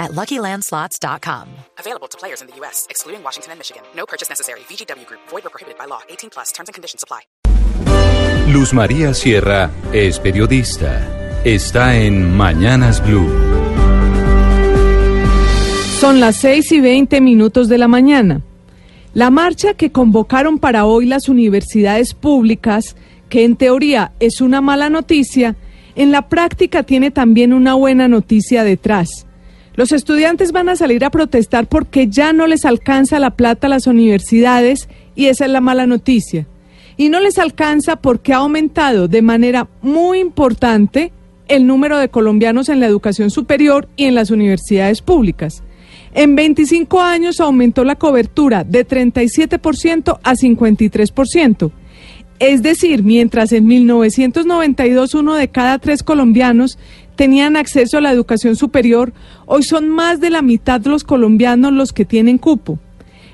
at LuckyLandSlots.com. Available to players in the U.S., excluding Washington and Michigan. No purchase necessary. VGW Group. Void or prohibited by law. 18 plus. Terms and conditions apply. Luz María Sierra es periodista. Está en Mañanas Blue. Son las 6 y 20 minutos de la mañana. La marcha que convocaron para hoy las universidades públicas, que en teoría es una mala noticia, en la práctica tiene también una buena noticia detrás. Los estudiantes van a salir a protestar porque ya no les alcanza la plata a las universidades y esa es la mala noticia. Y no les alcanza porque ha aumentado de manera muy importante el número de colombianos en la educación superior y en las universidades públicas. En 25 años aumentó la cobertura de 37% a 53%. Es decir, mientras en 1992 uno de cada tres colombianos tenían acceso a la educación superior, hoy son más de la mitad de los colombianos los que tienen cupo.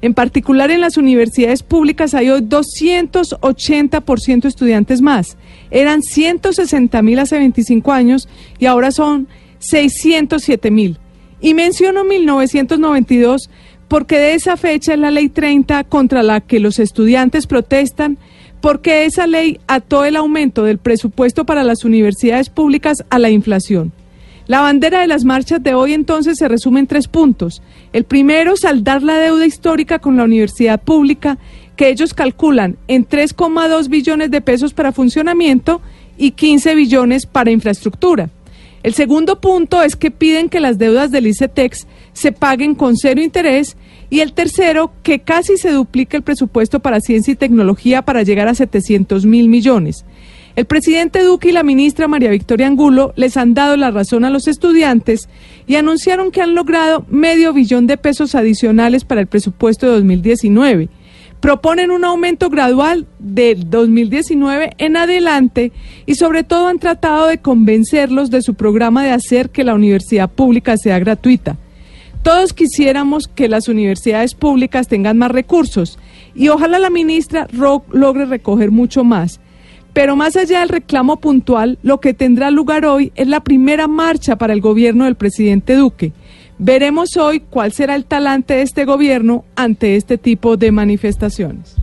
En particular en las universidades públicas hay hoy 280% estudiantes más. Eran 160 mil hace 25 años y ahora son 607 mil. Y menciono 1992 porque de esa fecha es la ley 30 contra la que los estudiantes protestan porque esa ley ató el aumento del presupuesto para las universidades públicas a la inflación. La bandera de las marchas de hoy entonces se resume en tres puntos. El primero, saldar la deuda histórica con la universidad pública, que ellos calculan en 3,2 billones de pesos para funcionamiento y 15 billones para infraestructura. El segundo punto es que piden que las deudas del ICETEX se paguen con cero interés y el tercero, que casi se duplique el presupuesto para ciencia y tecnología para llegar a 700 mil millones. El presidente Duque y la ministra María Victoria Angulo les han dado la razón a los estudiantes y anunciaron que han logrado medio billón de pesos adicionales para el presupuesto de 2019. Proponen un aumento gradual del 2019 en adelante y sobre todo han tratado de convencerlos de su programa de hacer que la universidad pública sea gratuita. Todos quisiéramos que las universidades públicas tengan más recursos y ojalá la ministra logre recoger mucho más. Pero más allá del reclamo puntual, lo que tendrá lugar hoy es la primera marcha para el gobierno del presidente Duque. Veremos hoy cuál será el talante de este gobierno ante este tipo de manifestaciones.